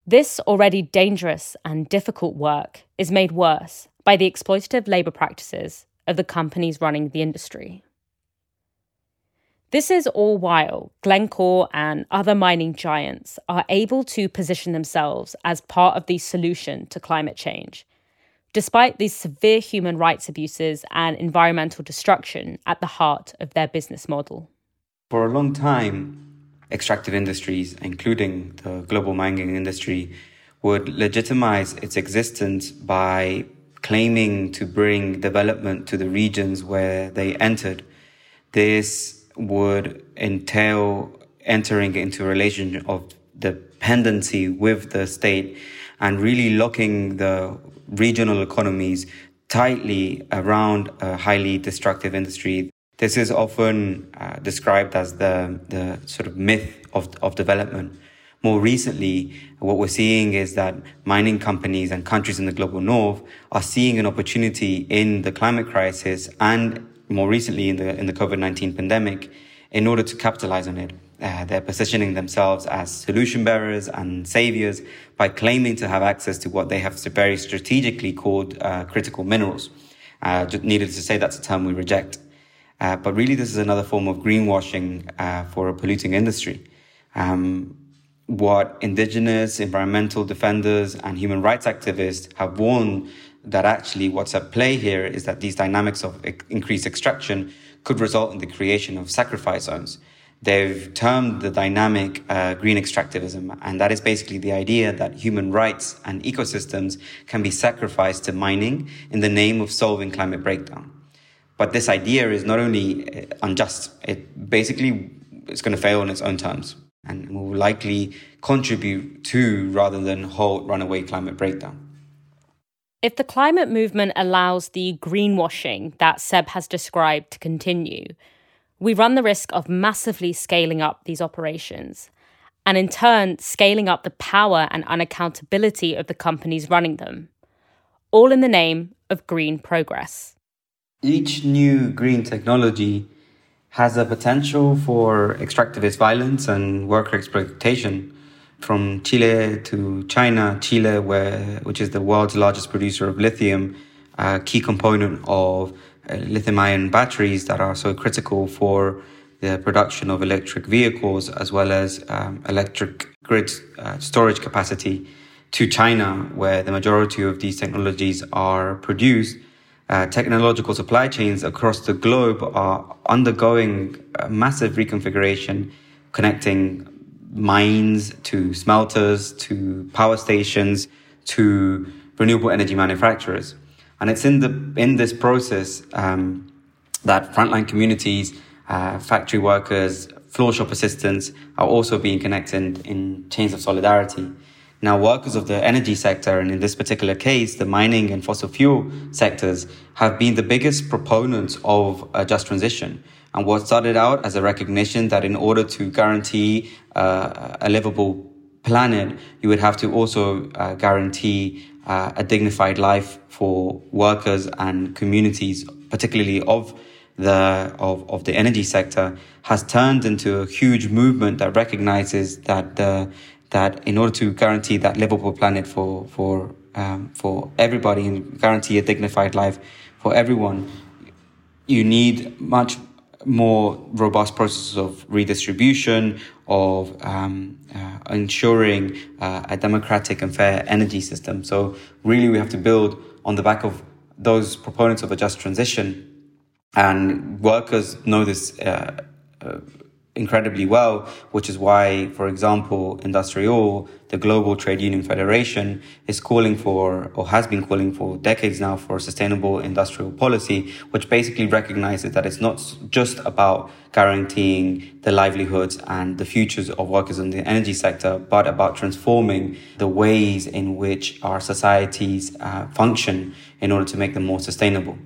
This already dangerous and difficult work is made worse by the exploitative labour practices of the companies running the industry. This is all while Glencore and other mining giants are able to position themselves as part of the solution to climate change, despite these severe human rights abuses and environmental destruction at the heart of their business model. For a long time, extractive industries, including the global mining industry, would legitimize its existence by claiming to bring development to the regions where they entered. This would entail entering into a relation of dependency with the state and really locking the regional economies tightly around a highly destructive industry. This is often uh, described as the, the sort of myth of, of development. More recently, what we're seeing is that mining companies and countries in the global north are seeing an opportunity in the climate crisis and more recently in the in the COVID nineteen pandemic, in order to capitalize on it. Uh, they're positioning themselves as solution bearers and saviors by claiming to have access to what they have very strategically called uh, critical minerals. Uh, needless to say, that's a term we reject. Uh, but really, this is another form of greenwashing uh, for a polluting industry. Um, what indigenous, environmental defenders, and human rights activists have warned that actually what's at play here is that these dynamics of increased extraction could result in the creation of sacrifice zones. They've termed the dynamic uh, green extractivism, and that is basically the idea that human rights and ecosystems can be sacrificed to mining in the name of solving climate breakdown. But this idea is not only uh, unjust, it basically is going to fail on its own terms and will likely contribute to rather than halt runaway climate breakdown. If the climate movement allows the greenwashing that Seb has described to continue, we run the risk of massively scaling up these operations, and in turn, scaling up the power and unaccountability of the companies running them, all in the name of green progress. Each new green technology has a potential for extractivist violence and worker exploitation from Chile to China, Chile, where, which is the world's largest producer of lithium, a key component of lithium ion batteries that are so critical for the production of electric vehicles as well as um, electric grid uh, storage capacity, to China, where the majority of these technologies are produced. Uh, technological supply chains across the globe are undergoing massive reconfiguration, connecting mines to smelters to power stations to renewable energy manufacturers. And it's in the in this process um, that frontline communities, uh, factory workers, floor shop assistants are also being connected in chains of solidarity. Now, workers of the energy sector, and in this particular case, the mining and fossil fuel sectors, have been the biggest proponents of a just transition. And what started out as a recognition that in order to guarantee uh, a livable planet, you would have to also uh, guarantee uh, a dignified life for workers and communities, particularly of the of, of the energy sector, has turned into a huge movement that recognizes that the that in order to guarantee that livable planet for for um, for everybody and guarantee a dignified life for everyone, you need much more robust processes of redistribution, of um, ensuring uh, a democratic and fair energy system. So, really, we have to build on the back of those proponents of a just transition. And workers know this uh, uh incredibly well, which is why, for example, IndustriALL, the Global Trade Union Federation, is calling for, or has been calling for decades now, for sustainable industrial policy, which basically recognizes that it's not just about guaranteeing the livelihoods and the futures of workers in the energy sector, but about transforming the ways in which our societies uh, function in order to make them more sustainable.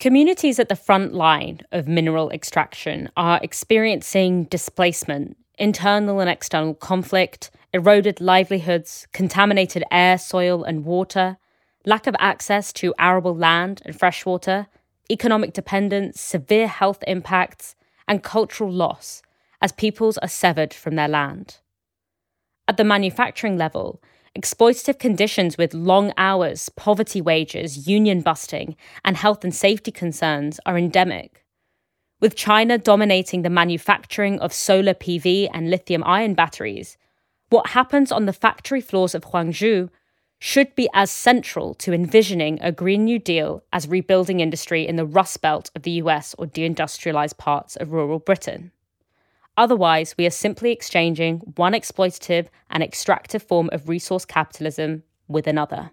Communities at the front line of mineral extraction are experiencing displacement, internal and external conflict, eroded livelihoods, contaminated air, soil, and water, lack of access to arable land and freshwater, economic dependence, severe health impacts, and cultural loss as peoples are severed from their land. At the manufacturing level, exploitative conditions with long hours, poverty wages, union busting, and health and safety concerns are endemic. With China dominating the manufacturing of solar PV and lithium ion batteries, what happens on the factory floors of Huangzhou should be as central to envisioning a Green New Deal as rebuilding industry in the Rust Belt of the US or deindustrialized parts of rural Britain. Otherwise, we are simply exchanging one exploitative and extractive form of resource capitalism with another.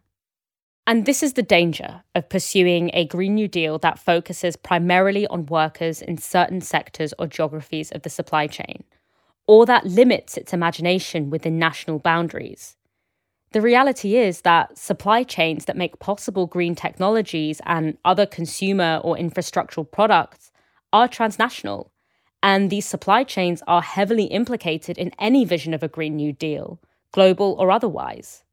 And this is the danger of pursuing a Green New Deal that focuses primarily on workers in certain sectors or geographies of the supply chain, or that limits its imagination within national boundaries. The reality is that supply chains that make possible green technologies and other consumer or infrastructural products are transnational and these supply chains are heavily implicated in any vision of a Green New Deal, global or otherwise.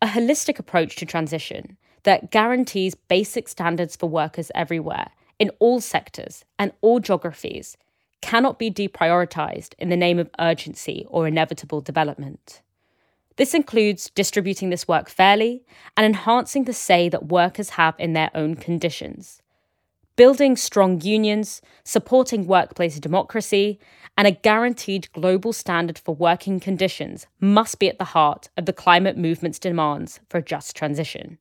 A holistic approach to transition that guarantees basic standards for workers everywhere, in all sectors and all geographies, cannot be deprioritized in the name of urgency or inevitable development. This includes distributing this work fairly and enhancing the say that workers have in their own conditions, building strong unions, supporting workplace democracy, and a guaranteed global standard for working conditions must be at the heart of the climate movement's demands for a just transition.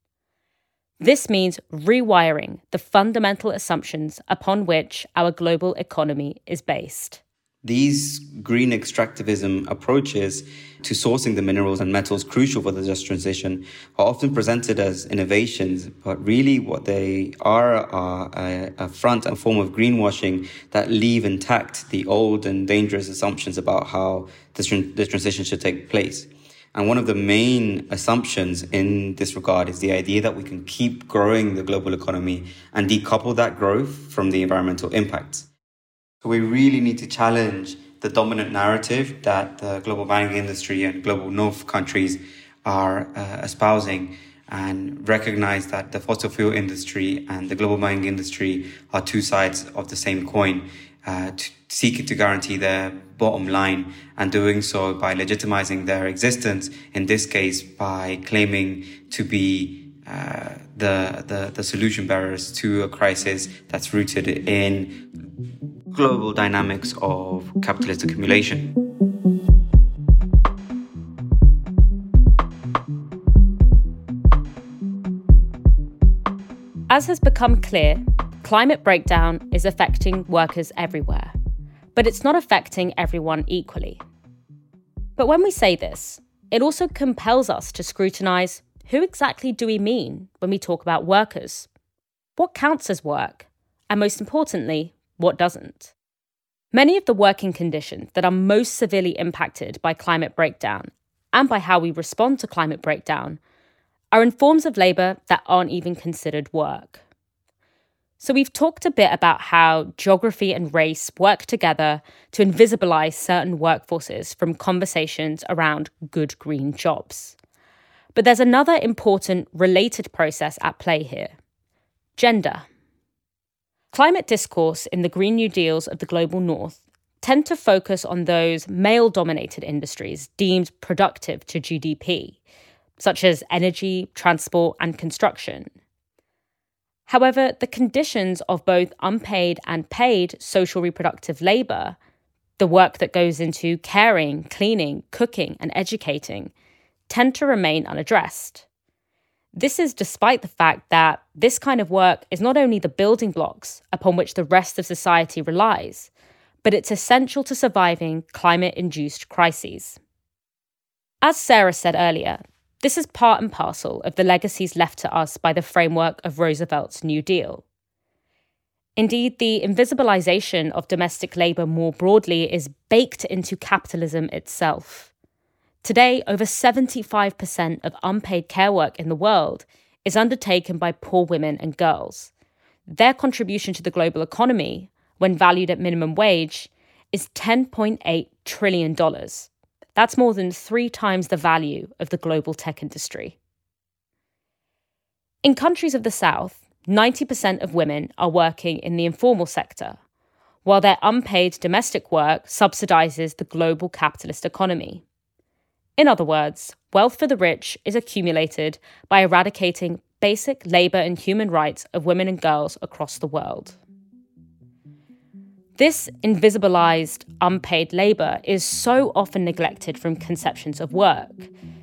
This means rewiring the fundamental assumptions upon which our global economy is based. These green extractivism approaches to sourcing the minerals and metals crucial for the just transition are often presented as innovations, but really what they are are a, a front and form of greenwashing that leave intact the old and dangerous assumptions about how this, this transition should take place. And one of the main assumptions in this regard is the idea that we can keep growing the global economy and decouple that growth from the environmental impacts. We really need to challenge the dominant narrative that the global mining industry and global north countries are uh, espousing and recognize that the fossil fuel industry and the global mining industry are two sides of the same coin, uh, to seeking to guarantee their bottom line and doing so by legitimizing their existence, in this case, by claiming to be uh, the, the, the solution bearers to a crisis that's rooted in global dynamics of capitalist accumulation. As has become clear, climate breakdown is affecting workers everywhere, but it's not affecting everyone equally. But when we say this, it also compels us to scrutinise who exactly do we mean when we talk about workers? What counts as work? And most importantly, what doesn't. Many of the working conditions that are most severely impacted by climate breakdown and by how we respond to climate breakdown are in forms of labour that aren't even considered work. So, we've talked a bit about how geography and race work together to invisibilise certain workforces from conversations around good green jobs. But there's another important related process at play here gender. Climate discourse in the Green New Deals of the global north tend to focus on those male dominated industries deemed productive to GDP, such as energy, transport, and construction. However, the conditions of both unpaid and paid social reproductive labour, the work that goes into caring, cleaning, cooking, and educating, tend to remain unaddressed. This is despite the fact that this kind of work is not only the building blocks upon which the rest of society relies, but it's essential to surviving climate induced crises. As Sarah said earlier, this is part and parcel of the legacies left to us by the framework of Roosevelt's New Deal. Indeed, the invisibilization of domestic labour more broadly is baked into capitalism itself. Today, over 75% of unpaid care work in the world is undertaken by poor women and girls. Their contribution to the global economy, when valued at minimum wage, is $10.8 trillion. That's more than three times the value of the global tech industry. In countries of the South, 90% of women are working in the informal sector, while their unpaid domestic work subsidizes the global capitalist economy. In other words, wealth for the rich is accumulated by eradicating basic labour and human rights of women and girls across the world. This invisibilized, unpaid labour is so often neglected from conceptions of work,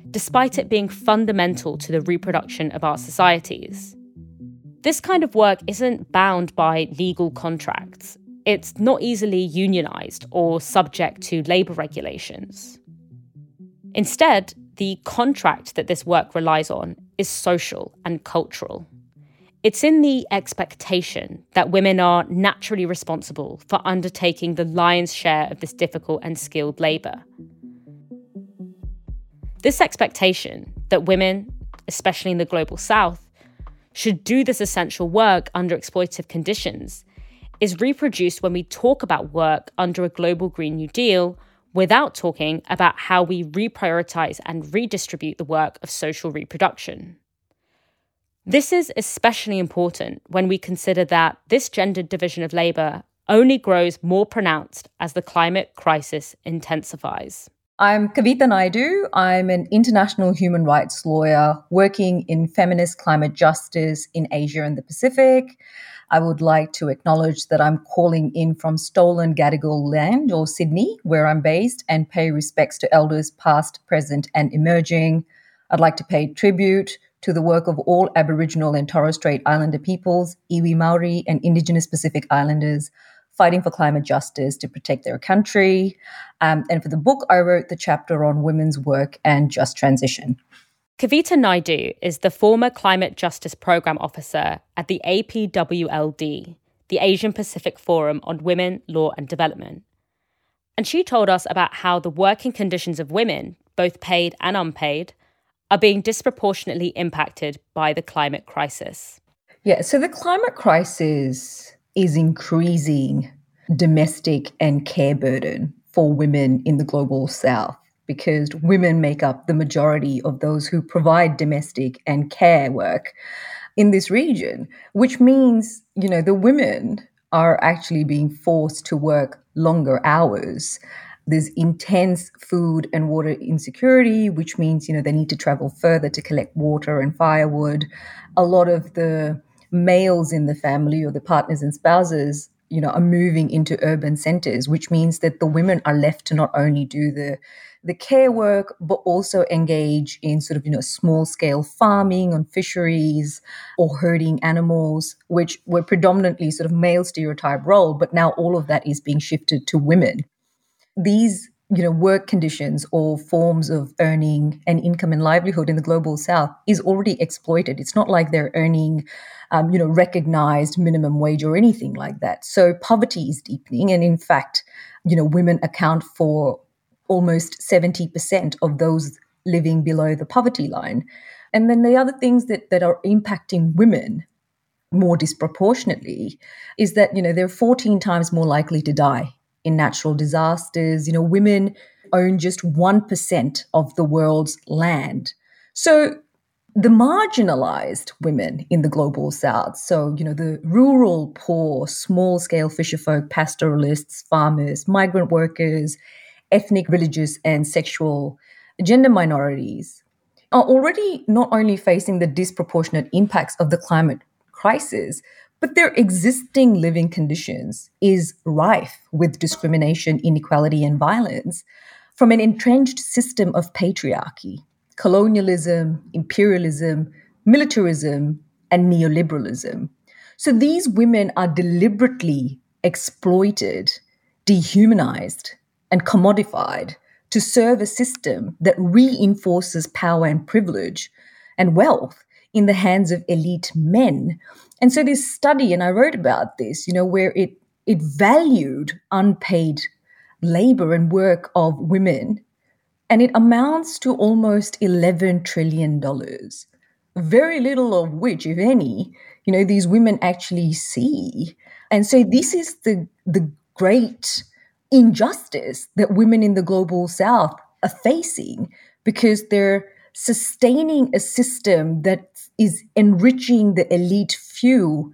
despite it being fundamental to the reproduction of our societies. This kind of work isn't bound by legal contracts. It's not easily unionised or subject to labour regulations. Instead, the contract that this work relies on is social and cultural. It's in the expectation that women are naturally responsible for undertaking the lion's share of this difficult and skilled labour. This expectation that women, especially in the global south, should do this essential work under exploitative conditions is reproduced when we talk about work under a global Green New Deal without talking about how we reprioritize and redistribute the work of social reproduction. This is especially important when we consider that this gendered division of labour only grows more pronounced as the climate crisis intensifies. I'm Kavita Naidu. I'm an international human rights lawyer working in feminist climate justice in Asia and the Pacific. I would like to acknowledge that I'm calling in from stolen Gadigal land or Sydney, where I'm based, and pay respects to elders past, present, and emerging. I'd like to pay tribute to the work of all Aboriginal and Torres Strait Islander peoples, Iwi Maori, and Indigenous Pacific Islanders fighting for climate justice to protect their country. Um, and for the book, I wrote the chapter on women's work and just transition. Kavita Naidu is the former Climate Justice Program Officer at the APWLD, the Asian Pacific Forum on Women, Law and Development. And she told us about how the working conditions of women, both paid and unpaid, are being disproportionately impacted by the climate crisis. Yeah, so the climate crisis is increasing domestic and care burden for women in the global south because women make up the majority of those who provide domestic and care work in this region, which means, you know, the women are actually being forced to work longer hours. There's intense food and water insecurity, which means, you know, they need to travel further to collect water and firewood. A lot of the males in the family or the partners and spouses you know are moving into urban centers which means that the women are left to not only do the the care work but also engage in sort of you know small scale farming on fisheries or herding animals which were predominantly sort of male stereotype role but now all of that is being shifted to women. These you know work conditions or forms of earning an income and livelihood in the global south is already exploited. It's not like they're earning um, you know recognized minimum wage or anything like that. So poverty is deepening and in fact you know women account for almost 70% of those living below the poverty line. And then the other things that that are impacting women more disproportionately is that you know they're 14 times more likely to die in natural disasters. You know, women own just 1% of the world's land. So the marginalized women in the global south, so, you know, the rural, poor, small scale fisherfolk, pastoralists, farmers, migrant workers, ethnic, religious, and sexual gender minorities, are already not only facing the disproportionate impacts of the climate crisis, but their existing living conditions is rife with discrimination, inequality, and violence from an entrenched system of patriarchy, colonialism, imperialism, militarism, and neoliberalism. So these women are deliberately exploited, dehumanized, and commodified to serve a system that reinforces power and privilege and wealth in the hands of elite men. And so this study, and I wrote about this, you know, where it it valued unpaid labor and work of women, and it amounts to almost $11 trillion. Very little of which, if any, you know, these women actually see. And so this is the the great injustice that women in the global south are facing because they're sustaining a system that is enriching the elite few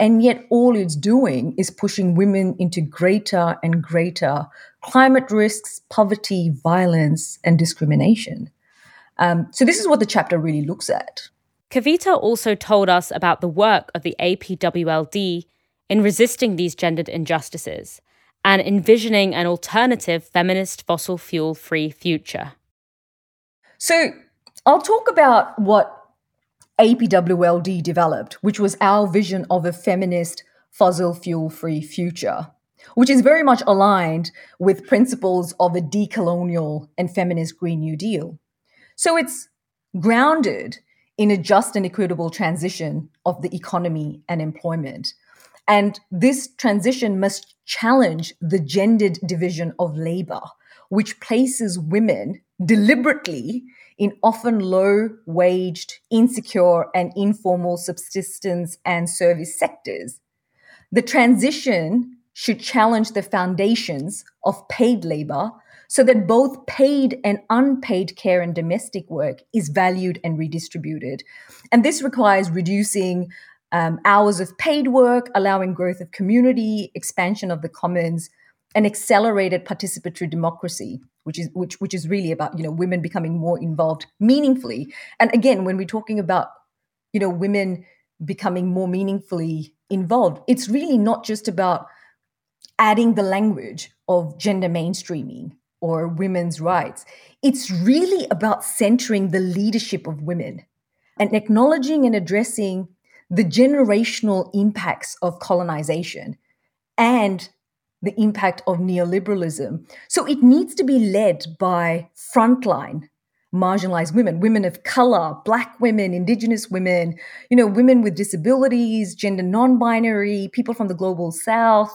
and yet all it's doing is pushing women into greater and greater climate risks poverty violence and discrimination um, so this is what the chapter really looks at kavita also told us about the work of the apwld in resisting these gendered injustices and envisioning an alternative feminist fossil fuel free future. So, I'll talk about what APWLD developed, which was our vision of a feminist fossil fuel free future, which is very much aligned with principles of a decolonial and feminist Green New Deal. So, it's grounded in a just and equitable transition of the economy and employment. And this transition must challenge the gendered division of labor, which places women deliberately in often low waged, insecure, and informal subsistence and service sectors. The transition should challenge the foundations of paid labor so that both paid and unpaid care and domestic work is valued and redistributed. And this requires reducing um, hours of paid work, allowing growth of community, expansion of the commons, and accelerated participatory democracy, which is which which is really about you know women becoming more involved meaningfully. And again, when we're talking about you know women becoming more meaningfully involved, it's really not just about adding the language of gender mainstreaming or women's rights. It's really about centering the leadership of women and acknowledging and addressing the generational impacts of colonization and the impact of neoliberalism. So it needs to be led by frontline marginalized women, women of color, black women, indigenous women, you know, women with disabilities, gender non-binary, people from the global south,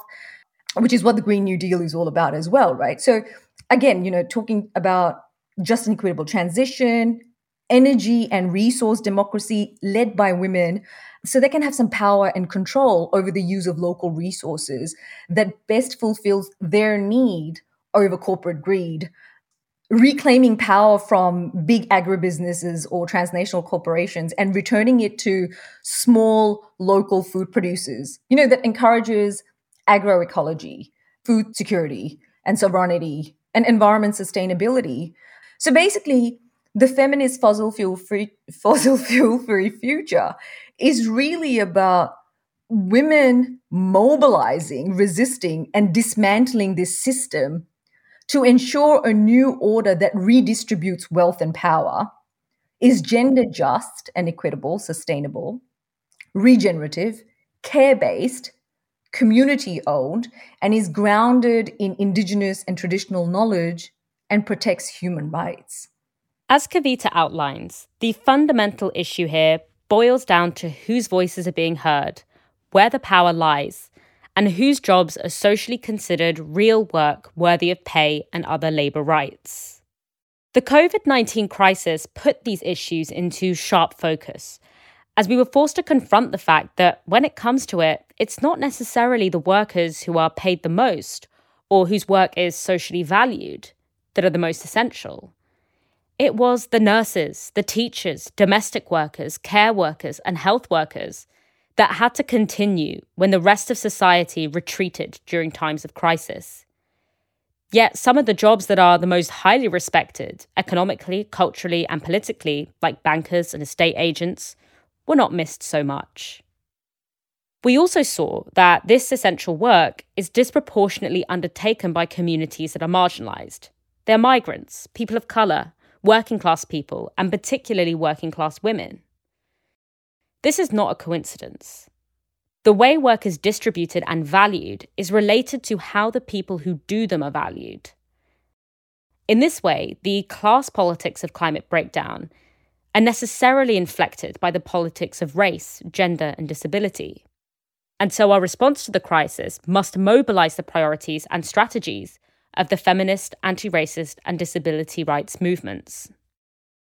which is what the Green New Deal is all about as well, right? So again, you know, talking about just an equitable transition, energy and resource democracy led by women so they can have some power and control over the use of local resources that best fulfills their need over corporate greed. Reclaiming power from big agribusinesses or transnational corporations and returning it to small local food producers. You know that encourages agroecology food security and sovereignty and environment sustainability. So basically the feminist fossil fuel free fossil fuel free future is really about women mobilizing, resisting, and dismantling this system to ensure a new order that redistributes wealth and power, is gender just and equitable, sustainable, regenerative, care based, community owned, and is grounded in indigenous and traditional knowledge and protects human rights. As Kavita outlines, the fundamental issue here boils down to whose voices are being heard, where the power lies, and whose jobs are socially considered real work worthy of pay and other labour rights. The COVID 19 crisis put these issues into sharp focus, as we were forced to confront the fact that when it comes to it, it's not necessarily the workers who are paid the most or whose work is socially valued that are the most essential. It was the nurses, the teachers, domestic workers, care workers, and health workers that had to continue when the rest of society retreated during times of crisis. Yet, some of the jobs that are the most highly respected economically, culturally, and politically, like bankers and estate agents, were not missed so much. We also saw that this essential work is disproportionately undertaken by communities that are marginalised. They're migrants, people of colour, working class people, and particularly working class women. This is not a coincidence. The way work is distributed and valued is related to how the people who do them are valued. In this way, the class politics of climate breakdown are necessarily inflected by the politics of race, gender, and disability. And so our response to the crisis must mobilize the priorities and strategies of the feminist, anti racist, and disability rights movements.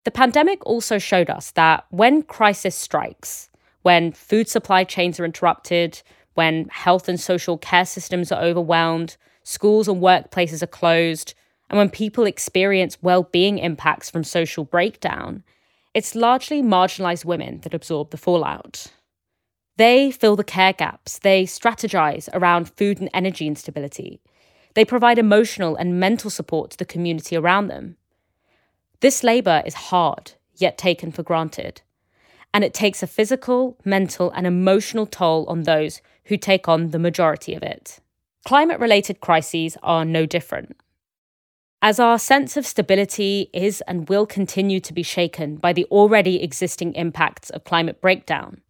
The pandemic also showed us that when crisis strikes, when food supply chains are interrupted, when health and social care systems are overwhelmed, schools and workplaces are closed, and when people experience well being impacts from social breakdown, it's largely marginalized women that absorb the fallout. They fill the care gaps, they strategise around food and energy instability, they provide emotional and mental support to the community around them. This labour is hard, yet taken for granted, and it takes a physical, mental, and emotional toll on those who take on the majority of it. Climate related crises are no different. As our sense of stability is and will continue to be shaken by the already existing impacts of climate breakdown,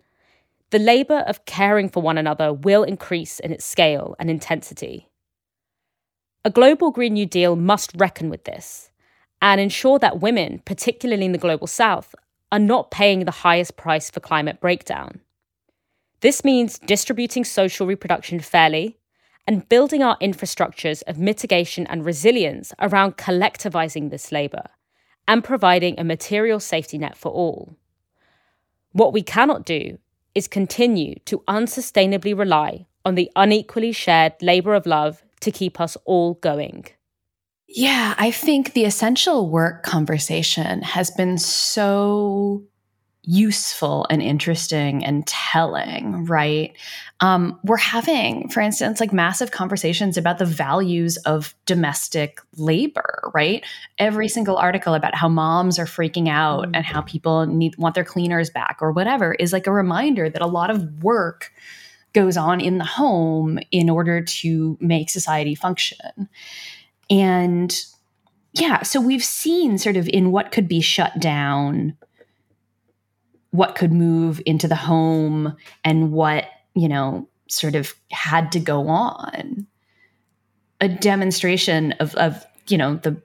the labour of caring for one another will increase in its scale and intensity. A global Green New Deal must reckon with this and ensure that women, particularly in the global south, are not paying the highest price for climate breakdown. This means distributing social reproduction fairly and building our infrastructures of mitigation and resilience around collectivizing this labour and providing a material safety net for all. What we cannot do is continue to unsustainably rely on the unequally shared labour of love to keep us all going. Yeah, I think the essential work conversation has been so useful and interesting and telling, right? Um, we're having, for instance, like massive conversations about the values of domestic labor, right? Every single article about how moms are freaking out and how people need want their cleaners back or whatever is like a reminder that a lot of work goes on in the home in order to make society function. And yeah, so we've seen sort of in what could be shut down what could move into the home and what, you know, sort of had to go on. A demonstration of, of you know, the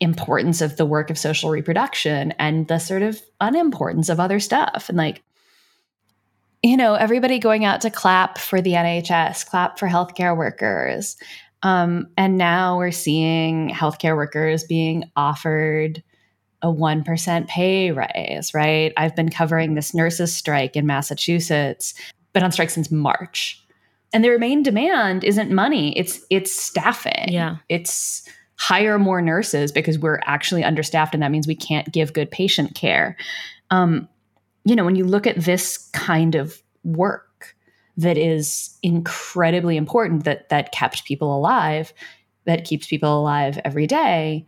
importance of the work of social reproduction and the sort of unimportance of other stuff. And like, you know, everybody going out to clap for the NHS, clap for healthcare workers. Um, and now we're seeing healthcare workers being offered a 1% pay raise, right? I've been covering this nurses' strike in Massachusetts, been on strike since March. And their main demand isn't money, it's it's staffing. Yeah. It's hire more nurses because we're actually understaffed and that means we can't give good patient care. Um, you know, when you look at this kind of work that is incredibly important that that kept people alive, that keeps people alive every day,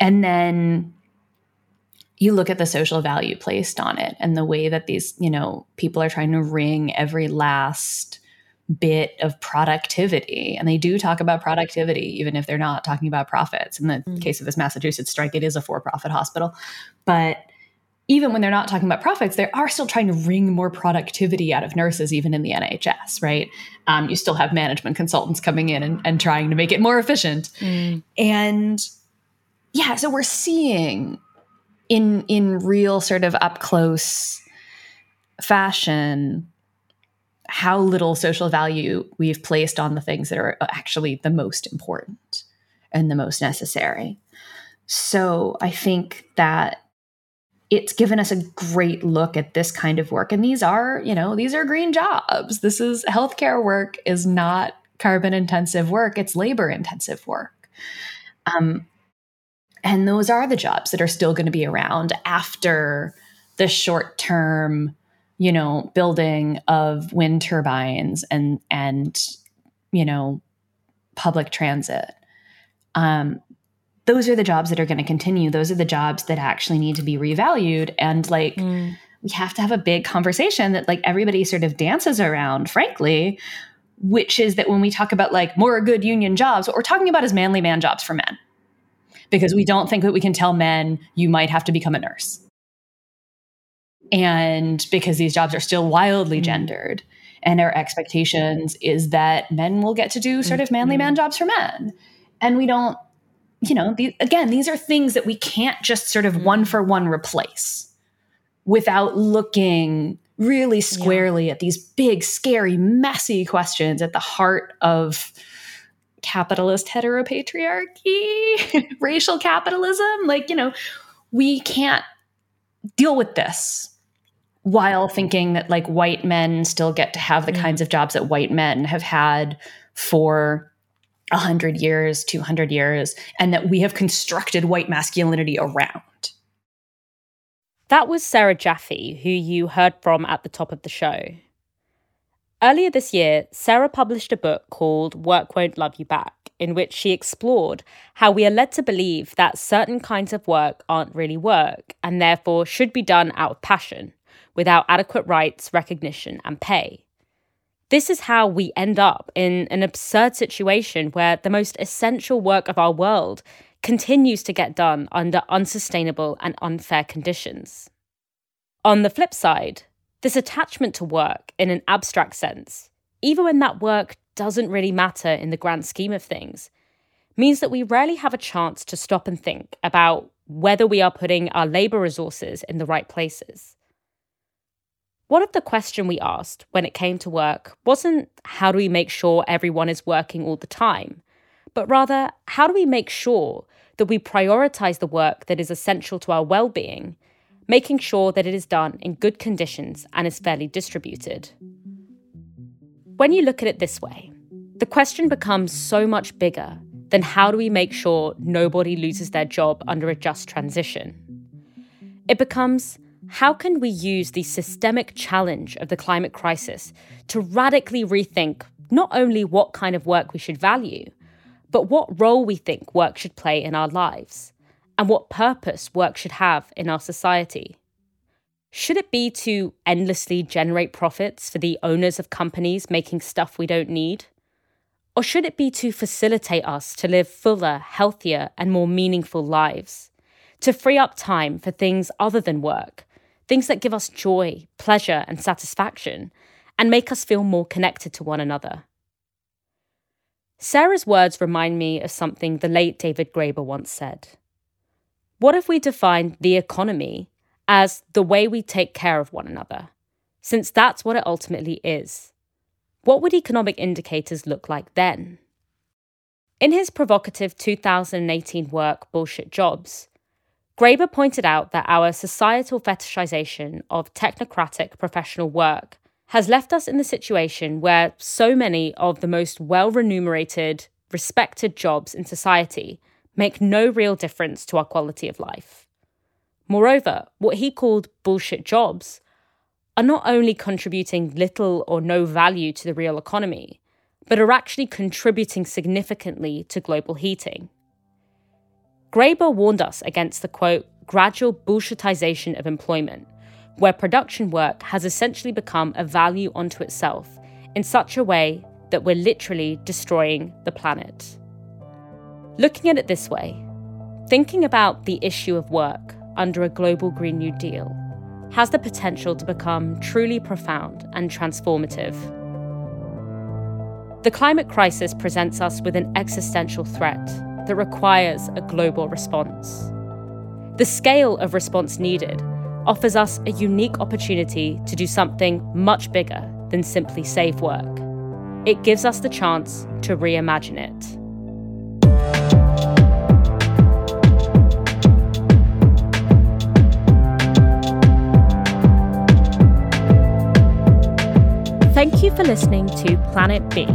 and then you look at the social value placed on it and the way that these, you know, people are trying to wring every last bit of productivity. And they do talk about productivity, even if they're not talking about profits. In the mm. case of this Massachusetts strike, it is a for profit hospital. But even when they're not talking about profits, they are still trying to wring more productivity out of nurses, even in the NHS, right? Um, you still have management consultants coming in and, and trying to make it more efficient. Mm. And yeah, so we're seeing in in real sort of up close fashion how little social value we've placed on the things that are actually the most important and the most necessary. So I think that it's given us a great look at this kind of work. And these are, you know, these are green jobs. This is healthcare work is not carbon intensive work, it's labor intensive work. Um, and those are the jobs that are still going to be around after the short term, you know, building of wind turbines and and you know, public transit. Um, those are the jobs that are going to continue. Those are the jobs that actually need to be revalued. And like, mm. we have to have a big conversation that like everybody sort of dances around, frankly, which is that when we talk about like more good union jobs, what we're talking about is manly man jobs for men. Because we don't think that we can tell men you might have to become a nurse. And because these jobs are still wildly mm. gendered, and our expectations is that men will get to do sort of manly man mm-hmm. jobs for men. And we don't, you know, the, again, these are things that we can't just sort of one for one replace without looking really squarely yeah. at these big, scary, messy questions at the heart of capitalist heteropatriarchy, racial capitalism. Like, you know, we can't deal with this while thinking that like white men still get to have the mm. kinds of jobs that white men have had for 100 years, 200 years, and that we have constructed white masculinity around. That was Sarah Jaffe, who you heard from at the top of the show. Earlier this year, Sarah published a book called Work Won't Love You Back, in which she explored how we are led to believe that certain kinds of work aren't really work and therefore should be done out of passion, without adequate rights, recognition, and pay. This is how we end up in an absurd situation where the most essential work of our world continues to get done under unsustainable and unfair conditions. On the flip side, this attachment to work in an abstract sense, even when that work doesn't really matter in the grand scheme of things, means that we rarely have a chance to stop and think about whether we are putting our labour resources in the right places. What if the question we asked when it came to work wasn't how do we make sure everyone is working all the time, but rather how do we make sure that we prioritize the work that is essential to our well being, making sure that it is done in good conditions and is fairly distributed? When you look at it this way, the question becomes so much bigger than how do we make sure nobody loses their job under a just transition? It becomes how can we use the systemic challenge of the climate crisis to radically rethink not only what kind of work we should value, but what role we think work should play in our lives, and what purpose work should have in our society? Should it be to endlessly generate profits for the owners of companies making stuff we don't need? Or should it be to facilitate us to live fuller, healthier, and more meaningful lives? To free up time for things other than work, things that give us joy, pleasure, and satisfaction, and make us feel more connected to one another. Sarah's words remind me of something the late David Graeber once said. What if we defined the economy as the way we take care of one another, since that's what it ultimately is? What would economic indicators look like then? In his provocative 2018 work, Bullshit Jobs, Graeber pointed out that our societal fetishization of technocratic professional work has left us in the situation where so many of the most well remunerated, respected jobs in society make no real difference to our quality of life. Moreover, what he called bullshit jobs are not only contributing little or no value to the real economy, but are actually contributing significantly to global heating. Graeber warned us against the quote, gradual bullshitization of employment, where production work has essentially become a value unto itself in such a way that we're literally destroying the planet. Looking at it this way, thinking about the issue of work under a global Green New Deal has the potential to become truly profound and transformative. The climate crisis presents us with an existential threat that requires a global response. The scale of response needed offers us a unique opportunity to do something much bigger than simply save work. It gives us the chance to reimagine it. Thank you for listening to Planet B.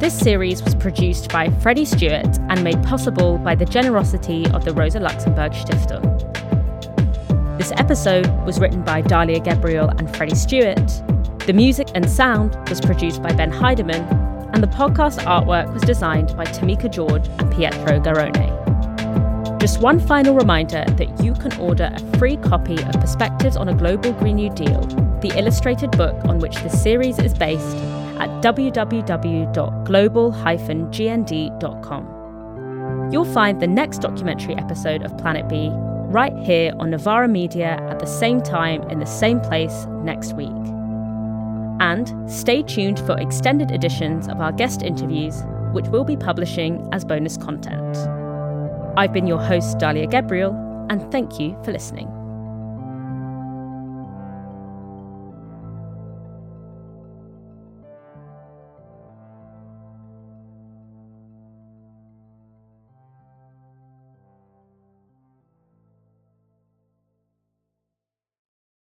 This series was produced by Freddie Stuart and made possible by the generosity of the Rosa Luxemburg Stiftung. This episode was written by Dalia Gebrial and Freddie Stuart. The music and sound was produced by Ben Heyderman, and the podcast artwork was designed by Tomekah George and Pietro Garrone. Just one final reminder that you can order a free copy of Perspectives on a Global Green New Deal, the illustrated book on which this series is based, at www.global-gnd.com. You'll find the next documentary episode of Planet B right here on Novara Media at the same time in the same place next week. And stay tuned for extended editions of our guest interviews, which we'll be publishing as bonus content. I've been your host, Dalia Gebrial, and thank you for listening.